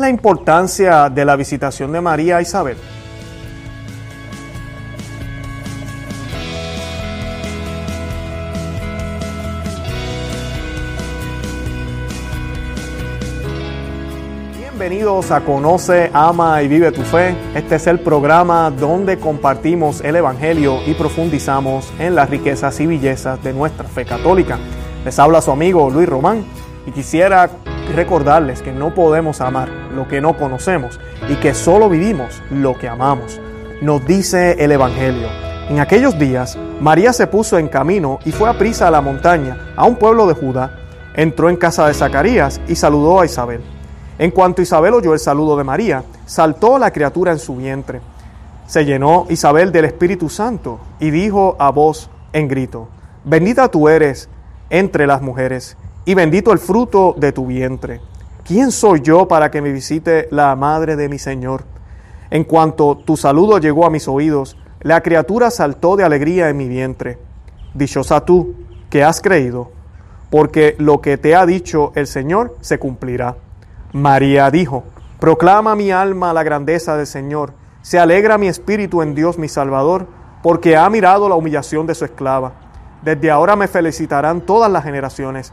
la importancia de la visitación de María a Isabel? Bienvenidos a Conoce, Ama y Vive tu Fe. Este es el programa donde compartimos el Evangelio y profundizamos en las riquezas y bellezas de nuestra fe católica. Les habla su amigo Luis Román y quisiera recordarles que no podemos amar lo que no conocemos y que solo vivimos lo que amamos. Nos dice el Evangelio. En aquellos días, María se puso en camino y fue a prisa a la montaña, a un pueblo de Judá. Entró en casa de Zacarías y saludó a Isabel. En cuanto Isabel oyó el saludo de María, saltó la criatura en su vientre. Se llenó Isabel del Espíritu Santo y dijo a voz en grito, Bendita tú eres entre las mujeres y bendito el fruto de tu vientre. ¿Quién soy yo para que me visite la madre de mi Señor? En cuanto tu saludo llegó a mis oídos, la criatura saltó de alegría en mi vientre. Dichosa tú que has creído, porque lo que te ha dicho el Señor se cumplirá. María dijo, Proclama mi alma la grandeza del Señor, se alegra mi espíritu en Dios mi Salvador, porque ha mirado la humillación de su esclava. Desde ahora me felicitarán todas las generaciones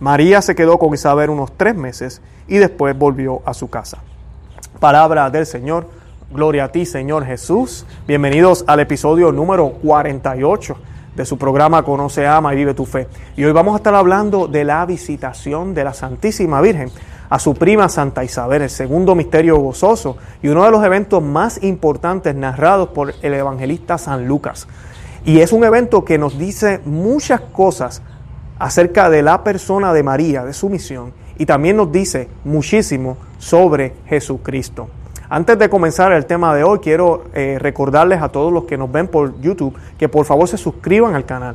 María se quedó con Isabel unos tres meses y después volvió a su casa. Palabra del Señor. Gloria a ti, Señor Jesús. Bienvenidos al episodio número 48 de su programa Conoce, Ama y Vive tu Fe. Y hoy vamos a estar hablando de la visitación de la Santísima Virgen a su prima Santa Isabel, el segundo misterio gozoso y uno de los eventos más importantes narrados por el evangelista San Lucas. Y es un evento que nos dice muchas cosas acerca de la persona de María, de su misión, y también nos dice muchísimo sobre Jesucristo. Antes de comenzar el tema de hoy, quiero eh, recordarles a todos los que nos ven por YouTube que por favor se suscriban al canal,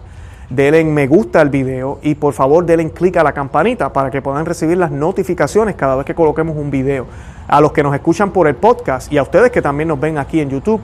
denle me gusta al video y por favor denle clic a la campanita para que puedan recibir las notificaciones cada vez que coloquemos un video. A los que nos escuchan por el podcast y a ustedes que también nos ven aquí en YouTube,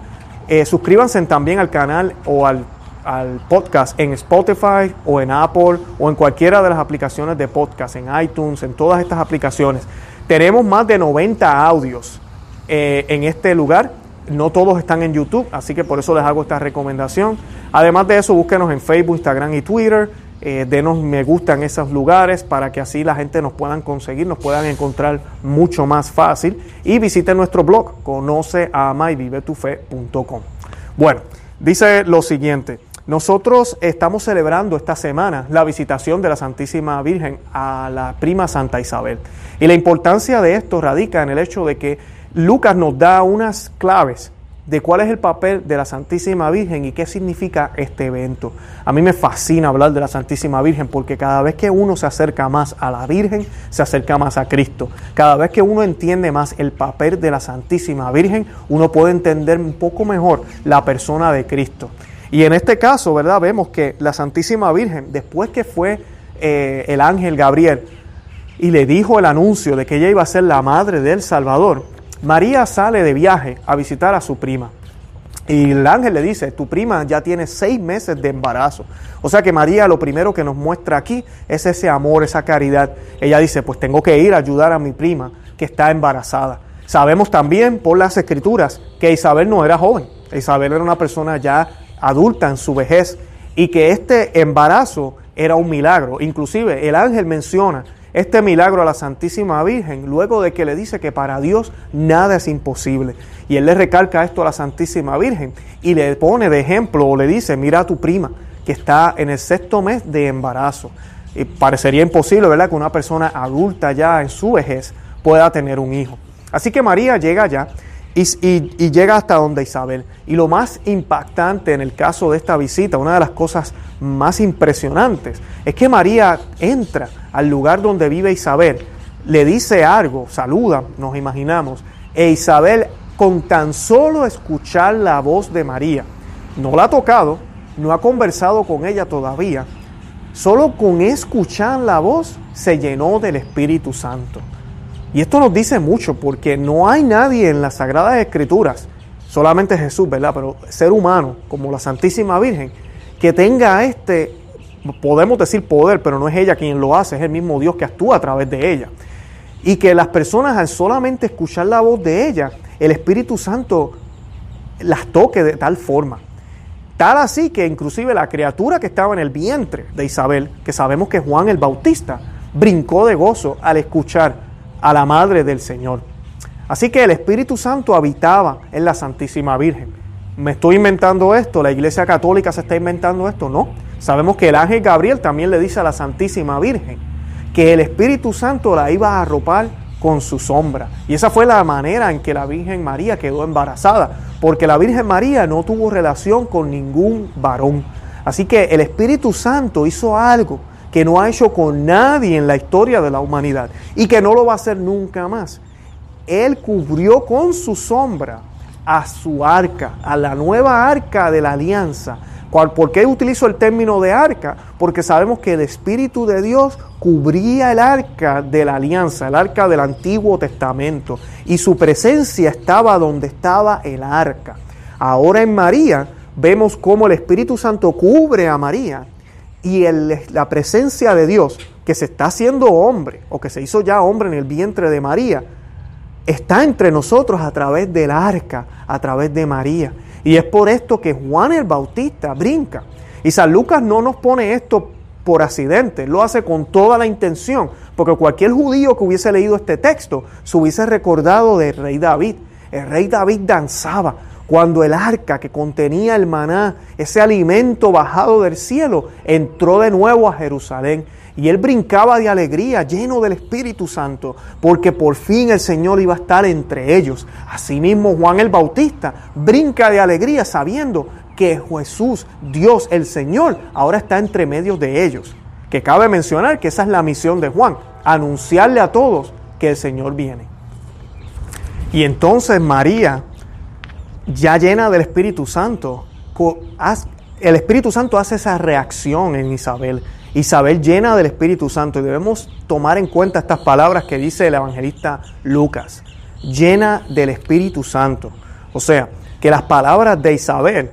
eh, suscríbanse también al canal o al al podcast en Spotify o en Apple o en cualquiera de las aplicaciones de podcast, en iTunes, en todas estas aplicaciones. Tenemos más de 90 audios eh, en este lugar. No todos están en YouTube, así que por eso les hago esta recomendación. Además de eso, búsquenos en Facebook, Instagram y Twitter. Eh, denos me gusta en esos lugares para que así la gente nos puedan conseguir, nos puedan encontrar mucho más fácil. Y visiten nuestro blog, conoce, ama y vive tu fe.com. Bueno, dice lo siguiente. Nosotros estamos celebrando esta semana la visitación de la Santísima Virgen a la prima Santa Isabel. Y la importancia de esto radica en el hecho de que Lucas nos da unas claves de cuál es el papel de la Santísima Virgen y qué significa este evento. A mí me fascina hablar de la Santísima Virgen porque cada vez que uno se acerca más a la Virgen, se acerca más a Cristo. Cada vez que uno entiende más el papel de la Santísima Virgen, uno puede entender un poco mejor la persona de Cristo. Y en este caso, ¿verdad? Vemos que la Santísima Virgen, después que fue eh, el ángel Gabriel y le dijo el anuncio de que ella iba a ser la madre del Salvador, María sale de viaje a visitar a su prima. Y el ángel le dice, tu prima ya tiene seis meses de embarazo. O sea que María lo primero que nos muestra aquí es ese amor, esa caridad. Ella dice, pues tengo que ir a ayudar a mi prima que está embarazada. Sabemos también por las escrituras que Isabel no era joven. Isabel era una persona ya adulta en su vejez y que este embarazo era un milagro. Inclusive el ángel menciona este milagro a la Santísima Virgen luego de que le dice que para Dios nada es imposible. Y él le recalca esto a la Santísima Virgen y le pone de ejemplo o le dice, mira a tu prima que está en el sexto mes de embarazo. Y parecería imposible, ¿verdad?, que una persona adulta ya en su vejez pueda tener un hijo. Así que María llega allá y, llega hasta donde Isabel. Y lo más impactante en el caso de esta visita, una de las cosas más impresionantes, es que María entra al lugar donde vive Isabel le dice algo, saluda, nos imaginamos, e Isabel con tan solo escuchar la voz de María, no la ha tocado, no ha conversado con ella todavía, solo con escuchar la voz se llenó del Espíritu Santo. Y esto nos dice mucho porque no hay nadie en las Sagradas Escrituras, solamente Jesús, ¿verdad? Pero ser humano, como la Santísima Virgen, que tenga este, podemos decir poder, pero no es ella quien lo hace, es el mismo Dios que actúa a través de ella. Y que las personas al solamente escuchar la voz de ella, el Espíritu Santo las toque de tal forma. Tal así que inclusive la criatura que estaba en el vientre de Isabel, que sabemos que Juan el Bautista, brincó de gozo al escuchar a la Madre del Señor. Así que el Espíritu Santo habitaba en la Santísima Virgen. ¿Me estoy inventando esto? ¿La Iglesia Católica se está inventando esto? No. Sabemos que el ángel Gabriel también le dice a la Santísima Virgen que el Espíritu Santo la iba a arropar con su sombra. Y esa fue la manera en que la Virgen María quedó embarazada, porque la Virgen María no tuvo relación con ningún varón. Así que el Espíritu Santo hizo algo que no ha hecho con nadie en la historia de la humanidad y que no lo va a hacer nunca más. Él cubrió con su sombra a su arca, a la nueva arca de la alianza. ¿Por qué utilizo el término de arca? Porque sabemos que el Espíritu de Dios cubría el arca de la alianza, el arca del Antiguo Testamento, y su presencia estaba donde estaba el arca. Ahora en María vemos cómo el Espíritu Santo cubre a María y la presencia de Dios, que se está haciendo hombre, o que se hizo ya hombre en el vientre de María, está entre nosotros a través del arca, a través de María. Y es por esto que Juan el Bautista brinca. Y San Lucas no nos pone esto por accidente, lo hace con toda la intención, porque cualquier judío que hubiese leído este texto se hubiese recordado del rey David. El rey David danzaba cuando el arca que contenía el maná, ese alimento bajado del cielo, entró de nuevo a Jerusalén. Y él brincaba de alegría, lleno del Espíritu Santo, porque por fin el Señor iba a estar entre ellos. Asimismo, Juan el Bautista brinca de alegría sabiendo que Jesús, Dios, el Señor, ahora está entre medio de ellos. Que cabe mencionar que esa es la misión de Juan, anunciarle a todos que el Señor viene. Y entonces María, ya llena del Espíritu Santo, el Espíritu Santo hace esa reacción en Isabel Isabel llena del Espíritu Santo. Y debemos tomar en cuenta estas palabras que dice el evangelista Lucas. Llena del Espíritu Santo. O sea, que las palabras de Isabel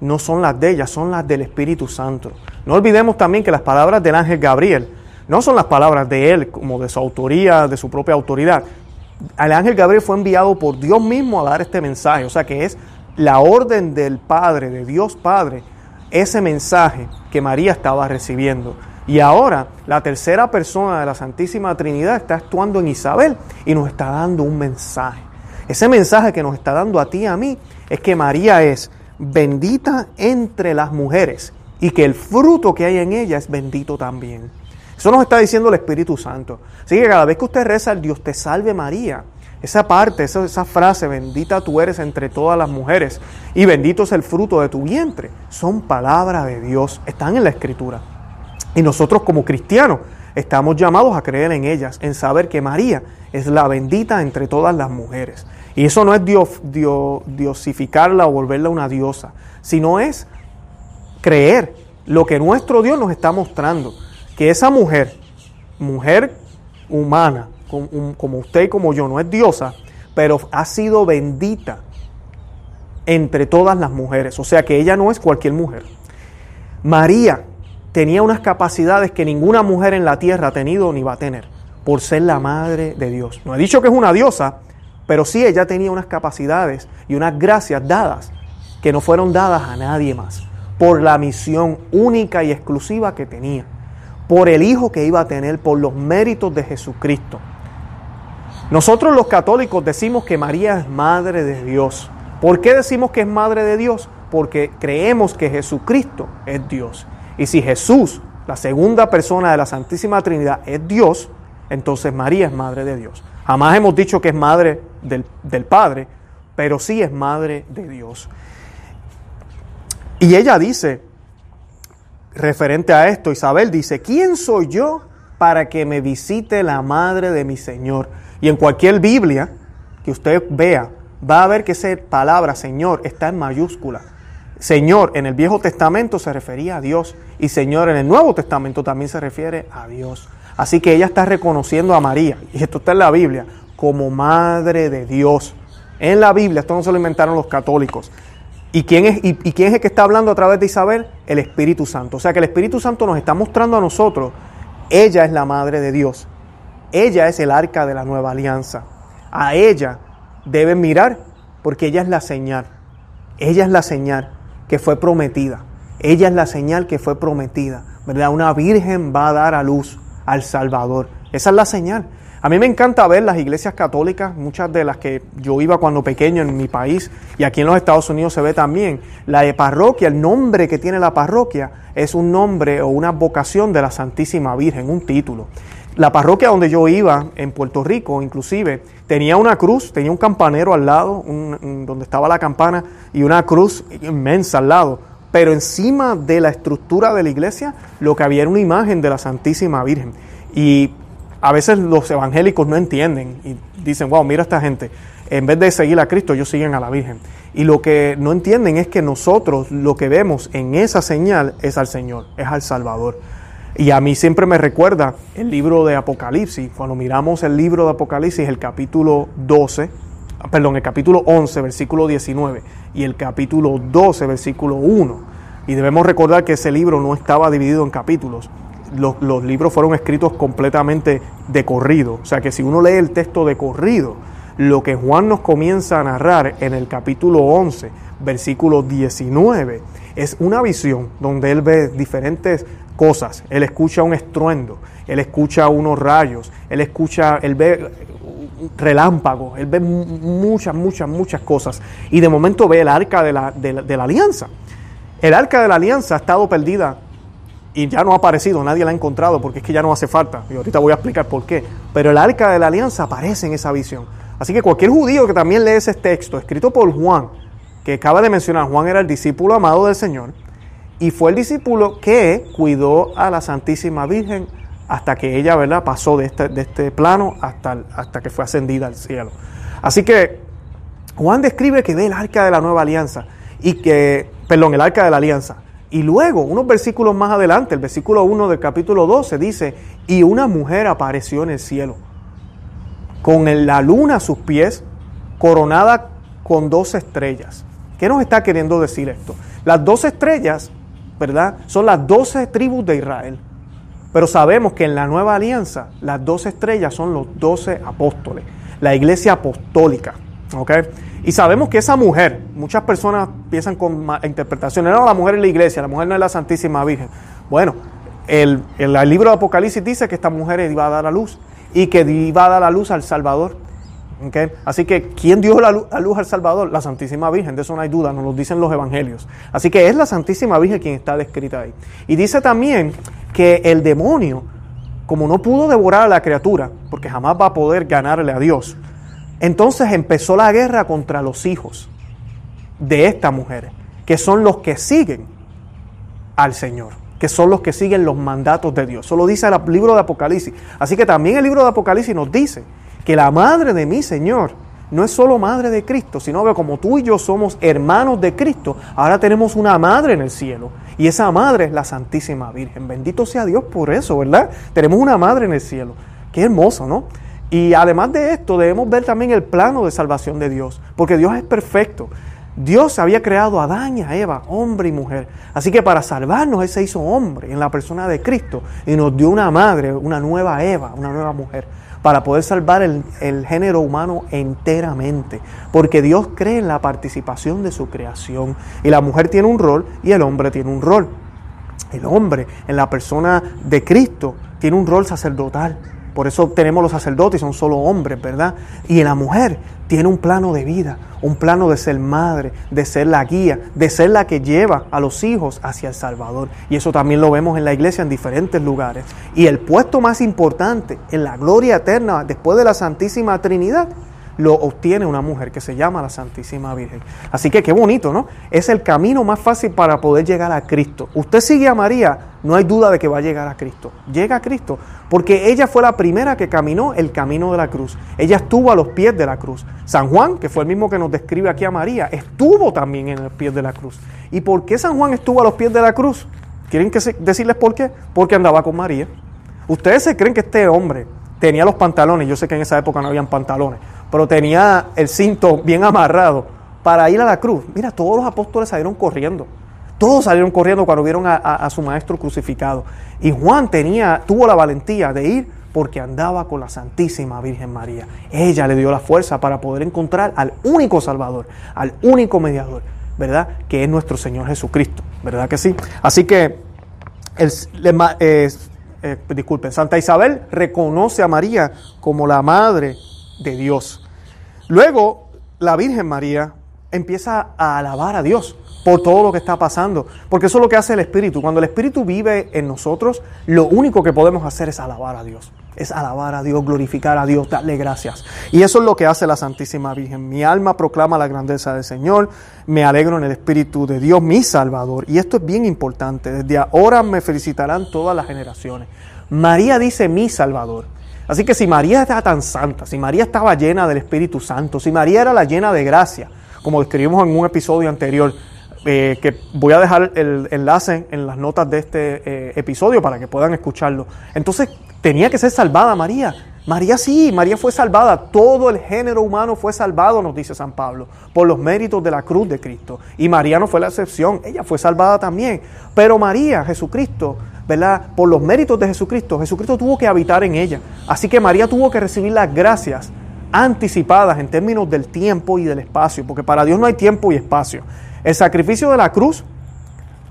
no son las de ella, son las del Espíritu Santo. No olvidemos también que las palabras del ángel Gabriel no son las palabras de él, como de su autoría, de su propia autoridad. El ángel Gabriel fue enviado por Dios mismo a dar este mensaje. O sea que es la orden del Padre, de Dios Padre, ese mensaje que María estaba recibiendo. Y ahora la tercera persona de la Santísima Trinidad está actuando en Isabel y nos está dando un mensaje. Ese mensaje que nos está dando a ti y a mí es que María es bendita entre las mujeres y que el fruto que hay en ella es bendito también. Eso nos está diciendo el Espíritu Santo. Así que cada vez que usted reza Dios te salve María, esa parte, esa, esa, frase, bendita tú eres entre todas las mujeres y bendito es el fruto de tu vientre, son palabras de Dios, están en la escritura. Y nosotros como cristianos estamos llamados a creer en ellas, en saber que María es la bendita entre todas las mujeres. Y eso no es dios, diosificarla o volverla una diosa, sino es creer lo que nuestro Dios nos está mostrando, que esa mujer, mujer humana, como usted y como yo, no es diosa, pero ha sido bendita entre todas las mujeres. O sea que ella no es cualquier mujer. María tenía unas capacidades que ninguna mujer en la tierra ha tenido ni va a tener, por ser la madre de Dios. No he dicho que es una diosa, pero sí ella tenía unas capacidades y unas gracias dadas que no fueron dadas a nadie más, por la misión única y exclusiva que tenía, por el hijo que iba a tener, por los méritos de Jesucristo. Nosotros los católicos decimos que María es madre de Dios. ¿Por qué decimos que es madre de Dios? Porque creemos que Jesucristo es Dios. Y si Jesús, la segunda persona de la Santísima Trinidad, es Dios, entonces María es madre de Dios. Jamás hemos dicho que es madre del, del Padre, pero sí es madre de Dios. Y ella dice, referente a esto, Isabel dice, ¿quién soy yo para que me visite la madre de mi Señor. Y en cualquier Biblia que usted vea, va a ver que esa palabra Señor está en mayúscula. Señor en el Viejo Testamento se refería a Dios y Señor en el Nuevo Testamento también se refiere a Dios. Así que ella está reconociendo a María, y esto está en la Biblia, como Madre de Dios. En la Biblia, esto no se lo inventaron los católicos. ¿Y quién, es, y, quién es el que está hablando a través de Isabel? El Espíritu Santo. O sea que el Espíritu Santo nos está mostrando a nosotros, ella es la Madre de Dios. Ella es el arca de la nueva alianza. A ella deben mirar porque ella es la señal. Ella es la señal que fue prometida. Ella es la señal que fue prometida. ¿Verdad? Una virgen va a dar a luz al Salvador. Esa es la señal. A mí me encanta ver las iglesias católicas, muchas de las que yo iba cuando pequeño en mi país y aquí en los Estados Unidos se ve también. La de parroquia, el nombre que tiene la parroquia es un nombre o una vocación de la Santísima Virgen, un título. La parroquia donde yo iba, en Puerto Rico inclusive, tenía una cruz, tenía un campanero al lado, donde estaba la campana, y una cruz inmensa al lado. Pero encima de la estructura de la iglesia, lo que había era una imagen de la Santísima Virgen. Y a veces los evangélicos no entienden y dicen, wow, mira esta gente, en vez de seguir a Cristo, ellos siguen a la Virgen. Y lo que no entienden es que nosotros lo que vemos en esa señal es al Señor, es al Salvador. Y a mí siempre me recuerda el libro de Apocalipsis, cuando miramos el libro de Apocalipsis, el capítulo 12, perdón, el capítulo 11, versículo 19, y el capítulo 12, versículo 1. Y debemos recordar que ese libro no estaba dividido en capítulos. Los, libros fueron escritos completamente de corrido. O sea que si uno lee el texto de corrido, lo que Juan nos comienza a narrar en el capítulo 11, versículo 19, es una visión donde él ve diferentes cosas. Él escucha un estruendo, él escucha unos rayos, él escucha, él ve relámpagos, él ve muchas, muchas, muchas cosas. Y de momento ve el arca de la, de la alianza. El arca de la alianza ha estado perdida y ya no ha aparecido, nadie la ha encontrado porque es que ya no hace falta. Y ahorita voy a explicar por qué. Pero el arca de la alianza aparece en esa visión. Así que cualquier judío que también lee ese texto, escrito por Juan, que acaba de mencionar, Juan era el discípulo amado del Señor, y fue el discípulo que cuidó a la Santísima Virgen hasta que ella, ¿verdad?, pasó de este, de este plano hasta, hasta que fue ascendida al cielo. Así que Juan describe que ve el arca de la nueva alianza y que, perdón, el arca de la alianza. Y luego, unos versículos más adelante, el versículo 1 del capítulo 12 dice, y una mujer apareció en el cielo, con la luna a sus pies, coronada con dos estrellas. ¿Qué nos está queriendo decir esto? Las dos estrellas ¿verdad? Son las doce tribus de Israel. Pero sabemos que en la nueva alianza las doce estrellas son los doce apóstoles, la iglesia apostólica. ¿Ok? Y sabemos que esa mujer, muchas personas piensan con interpretaciones, no, la mujer es la iglesia, la mujer no es la Santísima Virgen. Bueno, el, el libro de Apocalipsis dice que esta mujer iba a dar a luz y que iba a dar a luz al Salvador. Así que, ¿quién dio la luz, al Salvador? La Santísima Virgen, de eso no hay duda, nos lo dicen los evangelios. Así que es la Santísima Virgen quien está descrita ahí. Y dice también que el demonio, como no pudo devorar a la criatura, porque jamás va a poder ganarle a Dios, entonces empezó la guerra contra los hijos de esta mujer, que son los que siguen al Señor, que son los que siguen los mandatos de Dios. Eso lo dice el libro de Apocalipsis. Así que también el libro de Apocalipsis nos dice que la madre de mi Señor no es solo madre de Cristo, sino que como tú y yo somos hermanos de Cristo, ahora tenemos una madre en el cielo. Y esa madre es la Santísima Virgen. Bendito sea Dios por eso, ¿verdad? Tenemos una madre en el cielo. Qué hermoso, ¿no? Y además de esto, debemos ver también el plano de salvación de Dios, porque Dios es perfecto. Dios había creado a Adán y a Eva, hombre y mujer. Así que para salvarnos Él se hizo hombre en la persona de Cristo y nos dio una madre, una nueva Eva, una nueva mujer para poder salvar el, género humano enteramente, porque Dios cree en la participación de su creación y la mujer tiene un rol y el hombre tiene un rol. El hombre en la persona de Cristo tiene un rol sacerdotal. Por eso tenemos los sacerdotes, son solo hombres, ¿verdad? Y la mujer tiene un plano de vida, un plano de ser madre, de ser la guía, de ser la que lleva a los hijos hacia el Salvador. Y eso también lo vemos en la iglesia en diferentes lugares. Y el puesto más importante en la gloria eterna después de la Santísima Trinidad lo obtiene una mujer que se llama la Santísima Virgen. Así que qué bonito, ¿no? Es el camino más fácil para poder llegar a Cristo. Usted sigue a María no hay duda de que va a llegar a Cristo. Llega a Cristo, porque ella fue la primera que caminó el camino de la cruz. Ella estuvo a los pies de la cruz. San Juan, que fue el mismo que nos describe aquí a María, estuvo también en los pies de la cruz. ¿Y por qué San Juan estuvo a los pies de la cruz? ¿Quieren que decirles por qué? Porque andaba con María. Ustedes se creen que este hombre tenía los pantalones, yo sé que en esa época no habían pantalones, pero tenía el cinto bien amarrado para ir a la cruz. Mira, todos los apóstoles salieron corriendo. Todos salieron corriendo cuando vieron a, su maestro crucificado. Y Juan tenía, tuvo la valentía de ir porque andaba con la Santísima Virgen María. Ella le dio la fuerza para poder encontrar al único Salvador, al único mediador, ¿verdad? Que es nuestro Señor Jesucristo, ¿verdad que sí? Así que, el, eh, disculpen, Santa Isabel reconoce a María como la Madre de Dios. Luego, la Virgen María empieza a alabar a Dios por todo lo que está pasando, porque eso es lo que hace el Espíritu. Cuando el Espíritu vive en nosotros, lo único que podemos hacer es alabar a Dios, es alabar a Dios, glorificar a Dios, darle gracias. Y eso es lo que hace la Santísima Virgen. Mi alma proclama la grandeza del Señor, me alegro en el Espíritu de Dios, mi Salvador. Y esto es bien importante, desde ahora me felicitarán todas las generaciones. María dice mi Salvador. Así que si María está tan santa, si María estaba llena del Espíritu Santo, si María era la llena de gracia, como describimos en un episodio anterior, eh, que voy a dejar el enlace en las notas de este eh, episodio para que puedan escucharlo. Entonces tenía que ser salvada María. María sí, María fue salvada. Todo el género humano fue salvado, nos dice San Pablo, por los méritos de la cruz de Cristo. Y María no fue la excepción, ella fue salvada también. Pero María, Jesucristo, ¿verdad? Por los méritos de Jesucristo, Jesucristo tuvo que habitar en ella. Así que María tuvo que recibir las gracias anticipadas en términos del tiempo y del espacio, porque para Dios no hay tiempo y espacio. El sacrificio de la cruz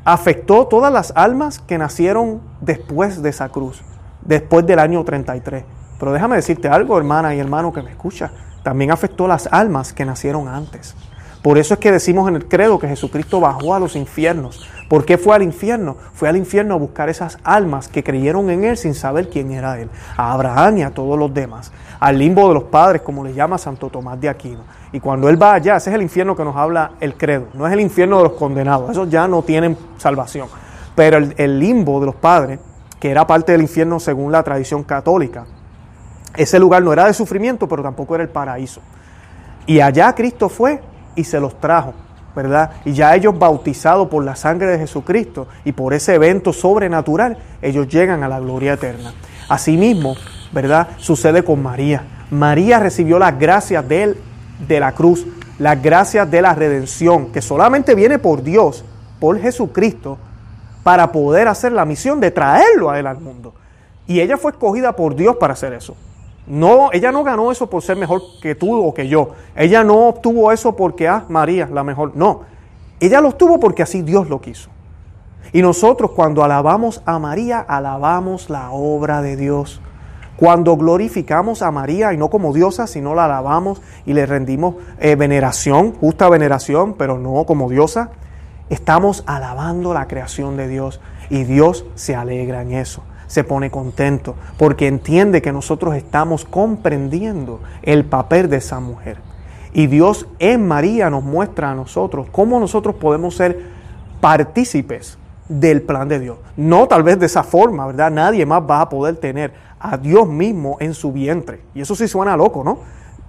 afectó todas las almas que nacieron después de esa cruz, después del año 33. Pero déjame decirte algo, hermana y hermano que me escucha, también afectó las almas que nacieron antes. Por eso es que decimos en el credo que Jesucristo bajó a los infiernos. ¿Por qué fue al infierno? Fue al infierno a buscar esas almas que creyeron en Él sin saber quién era Él. A Abraham y a todos los demás. Al limbo de los padres, como le llama Santo Tomás de Aquino. Y cuando Él va allá, ese es el infierno que nos habla el credo. No es el infierno de los condenados. Esos ya no tienen salvación. Pero el, limbo de los padres, que era parte del infierno según la tradición católica, ese lugar no era de sufrimiento, pero tampoco era el paraíso. Y allá Cristo fue y se los trajo, ¿verdad? Y ya ellos bautizados por la sangre de Jesucristo y por ese evento sobrenatural, ellos llegan a la gloria eterna. Asimismo, ¿verdad? Sucede con María. María recibió las gracias de, él, de la cruz, las gracias de la redención, que solamente viene por Dios, por Jesucristo, para poder hacer la misión de traerlo a él al mundo. Y ella fue escogida por Dios para hacer eso. No, ella no ganó eso por ser mejor que tú o que yo. Ella no obtuvo eso porque, ah, María, la mejor. No, ella lo obtuvo porque así Dios lo quiso. Y nosotros cuando alabamos a María, alabamos la obra de Dios. Cuando glorificamos a María, y no como diosa, sino la alabamos y le rendimos eh, veneración, justa veneración, pero no como diosa, estamos alabando la creación de Dios. Y Dios se alegra en eso se pone contento porque entiende que nosotros estamos comprendiendo el papel de esa mujer. Y Dios en María nos muestra a nosotros cómo nosotros podemos ser partícipes del plan de Dios. No tal vez de esa forma, ¿verdad? Nadie más va a poder tener a Dios mismo en su vientre. Y eso sí suena loco, ¿no?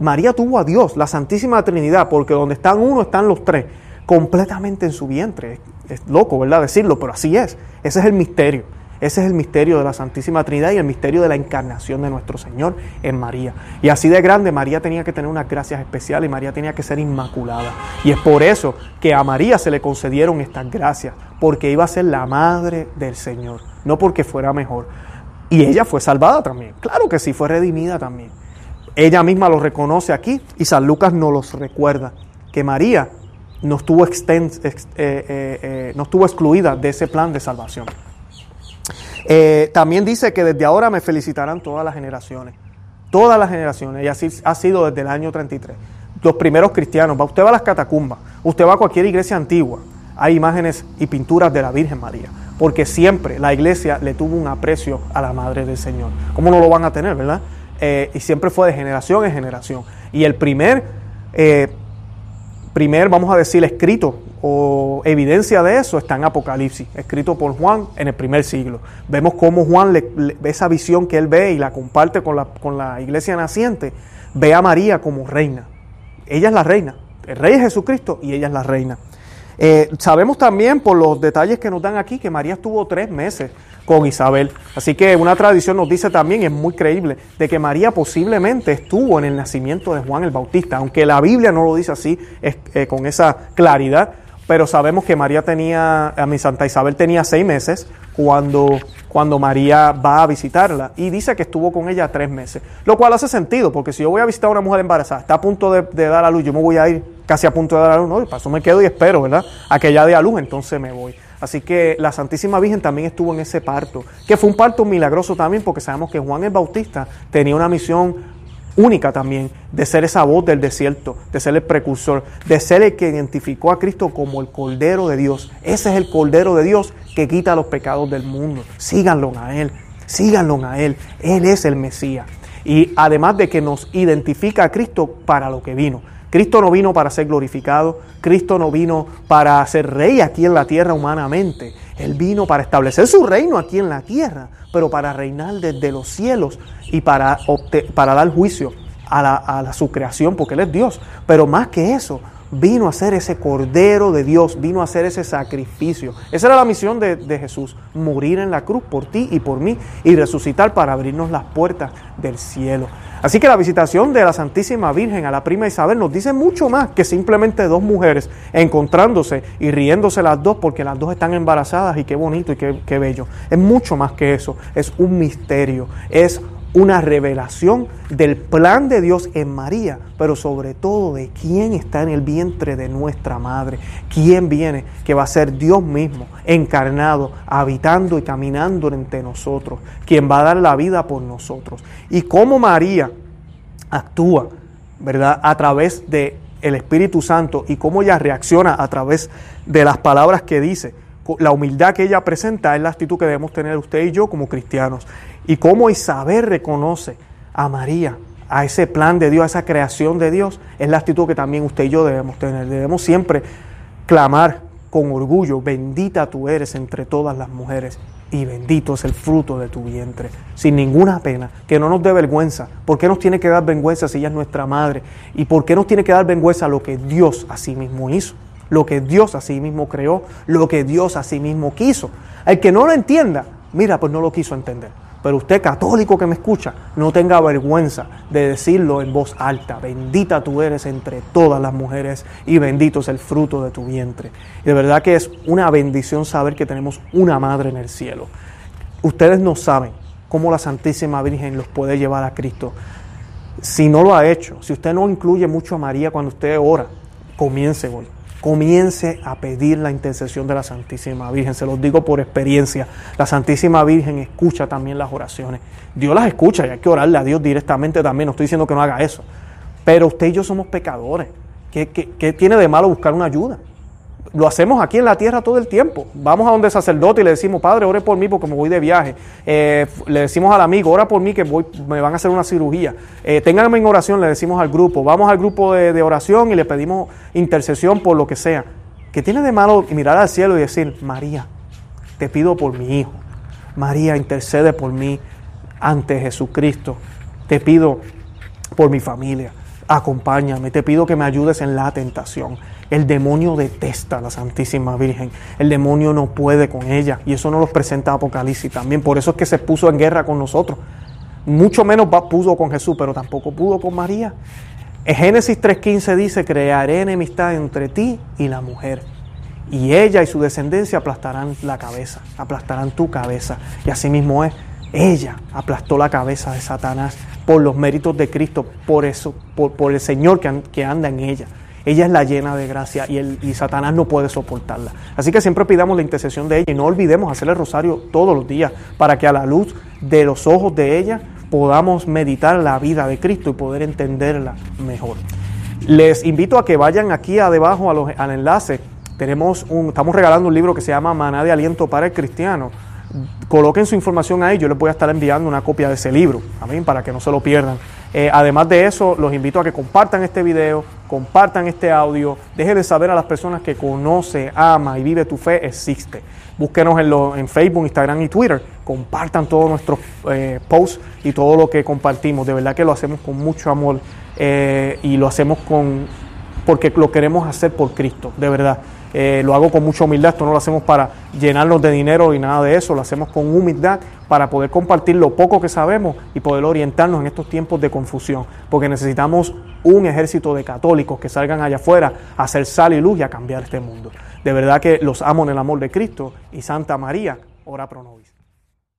María tuvo a Dios, la Santísima Trinidad, porque donde están uno están los tres, completamente en su vientre. Es loco, ¿verdad? Decirlo, pero así es. Ese es el misterio. Ese es el misterio de la Santísima Trinidad y el misterio de la encarnación de nuestro Señor en María. Y así de grande, María tenía que tener unas gracias especiales y María tenía que ser inmaculada. Y es por eso que a María se le concedieron estas gracias, porque iba a ser la madre del Señor, no porque fuera mejor. Y ella fue salvada también, claro que sí, fue redimida también. Ella misma lo reconoce aquí y San Lucas nos los recuerda, que María no estuvo, eh, eh, eh, no estuvo excluida de ese plan de salvación. Eh, también dice que desde ahora me felicitarán todas las generaciones. Todas las generaciones. Y así ha sido desde el año 33. Los primeros cristianos. Usted va a las catacumbas. Usted va a cualquier iglesia antigua. Hay imágenes y pinturas de la Virgen María. Porque siempre la iglesia le tuvo un aprecio a la Madre del Señor. ¿Cómo no lo van a tener, verdad? Eh, y siempre fue de generación en generación. Y el primer, eh, primer, vamos a decir, escrito o evidencia de eso está en Apocalipsis, escrito por Juan en el primer siglo. Vemos cómo Juan, le, esa visión que él ve y la comparte con la, con la iglesia naciente, ve a María como reina. Ella es la reina. El rey es Jesucristo y ella es la reina. Eh, sabemos también por los detalles que nos dan aquí que María estuvo tres meses con Isabel. Así que una tradición nos dice también, es muy creíble, de que María posiblemente estuvo en el nacimiento de Juan el Bautista, aunque la Biblia no lo dice así, eh, con esa claridad, pero sabemos que María tenía, a mi Santa Isabel tenía seis meses cuando, cuando María va a visitarla y dice que estuvo con ella tres meses, lo cual hace sentido, porque si yo voy a visitar a una mujer embarazada, está a punto de, dar a luz, yo me voy a ir casi a punto de dar a luz, no, y para eso me quedo y espero, ¿verdad? A que ella dé a luz, entonces me voy. Así que la Santísima Virgen también estuvo en ese parto, que fue un parto milagroso también, porque sabemos que Juan el Bautista tenía una misión única también de ser esa voz del desierto, de ser el precursor, de ser el que identificó a Cristo como el Cordero de Dios. Ese es el Cordero de Dios que quita los pecados del mundo. Síganlo a Él, síganlo a Él. Él es el Mesías. Y además de que nos identifica a Cristo para lo que vino. Cristo no vino para ser glorificado, Cristo no vino para ser rey aquí en la tierra humanamente. Él vino para establecer su reino aquí en la tierra, pero para reinar desde los cielos y para, para dar juicio a, la, a su creación, porque Él es Dios. Pero más que eso, vino a ser ese Cordero de Dios, vino a hacer ese sacrificio. Esa era la misión de, de, Jesús, morir en la cruz por ti y por mí y resucitar para abrirnos las puertas del cielo. Así que la visitación de la Santísima Virgen a la prima Isabel nos dice mucho más que simplemente dos mujeres encontrándose y riéndose las dos porque las dos están embarazadas y qué bonito y qué, qué bello. Es mucho más que eso, es un misterio, es una revelación del plan de Dios en María, pero sobre todo de quién está en el vientre de nuestra madre, quién viene, que va a ser Dios mismo, encarnado, habitando y caminando entre nosotros, quien va a dar la vida por nosotros. Y cómo María actúa, ¿verdad? A través de el Espíritu Santo y cómo ella reacciona a través de las palabras que dice la humildad que ella presenta es la actitud que debemos tener usted y yo como cristianos. Y cómo Isabel reconoce a María, a ese plan de Dios, a esa creación de Dios, es la actitud que también usted y yo debemos tener. Debemos siempre clamar con orgullo, bendita tú eres entre todas las mujeres y bendito es el fruto de tu vientre, sin ninguna pena, que no nos dé vergüenza. ¿Por qué nos tiene que dar vergüenza si ella es nuestra madre? ¿Y por qué nos tiene que dar vergüenza lo que Dios a sí mismo hizo? lo que Dios a sí mismo creó, lo que Dios a sí mismo quiso. El que no lo entienda, mira, pues no lo quiso entender. Pero usted católico que me escucha, no tenga vergüenza de decirlo en voz alta. Bendita tú eres entre todas las mujeres y bendito es el fruto de tu vientre. Y de verdad que es una bendición saber que tenemos una madre en el cielo. Ustedes no saben cómo la Santísima Virgen los puede llevar a Cristo. Si no lo ha hecho, si usted no incluye mucho a María cuando usted ora, comience hoy comience a pedir la intercesión de la Santísima Virgen. Se los digo por experiencia. La Santísima Virgen escucha también las oraciones. Dios las escucha y hay que orarle a Dios directamente también. No estoy diciendo que no haga eso. Pero usted y yo somos pecadores. ¿Qué, qué tiene de malo buscar una ayuda? Lo hacemos aquí en la tierra todo el tiempo. Vamos a donde sacerdote y le decimos, Padre, ore por mí porque me voy de viaje. Eh, le decimos al amigo, ora por mí que voy, me van a hacer una cirugía. Eh, ténganme en oración, le decimos al grupo. Vamos al grupo de, oración y le pedimos intercesión por lo que sea. ¿Qué tiene de malo mirar al cielo y decir, María, te pido por mi hijo? María, intercede por mí ante Jesucristo. Te pido por mi familia. Acompáñame. Te pido que me ayudes en la tentación. El demonio detesta a la Santísima Virgen. El demonio no puede con ella. Y eso nos lo presenta Apocalipsis también. Por eso es que se puso en guerra con nosotros. Mucho menos pudo con Jesús, pero tampoco pudo con María. En Génesis 3.15 dice, crearé enemistad entre ti y la mujer. Y ella y su descendencia aplastarán la cabeza, aplastarán tu cabeza. Y así mismo es. Ella aplastó la cabeza de Satanás por los méritos de Cristo, por eso, por, el Señor que anda en ella. Ella es la llena de gracia y, el, y Satanás no puede soportarla. Así que siempre pidamos la intercesión de ella y no olvidemos hacer el rosario todos los días para que a la luz de los ojos de ella podamos meditar la vida de Cristo y poder entenderla mejor. Les invito a que vayan aquí a debajo al enlace. Tenemos un, estamos regalando un libro que se llama Maná de Aliento para el Cristiano. Coloquen su información ahí, yo les voy a estar enviando una copia de ese libro, amén, para que no se lo pierdan. Eh, además de eso, los invito a que compartan este video, compartan este audio, dejen de saber a las personas que conoce, ama y vive tu fe existe. Búsquenos en, lo, en Facebook, Instagram y Twitter. Compartan todos nuestros eh, posts y todo lo que compartimos. De verdad que lo hacemos con mucho amor eh, y lo hacemos con porque lo queremos hacer por Cristo, de verdad. Eh, lo hago con mucha humildad, esto no lo hacemos para llenarnos de dinero y nada de eso, lo hacemos con humildad para poder compartir lo poco que sabemos y poder orientarnos en estos tiempos de confusión, porque necesitamos un ejército de católicos que salgan allá afuera a hacer sal y luz y a cambiar este mundo. De verdad que los amo en el amor de Cristo y Santa María, ora pro nobis.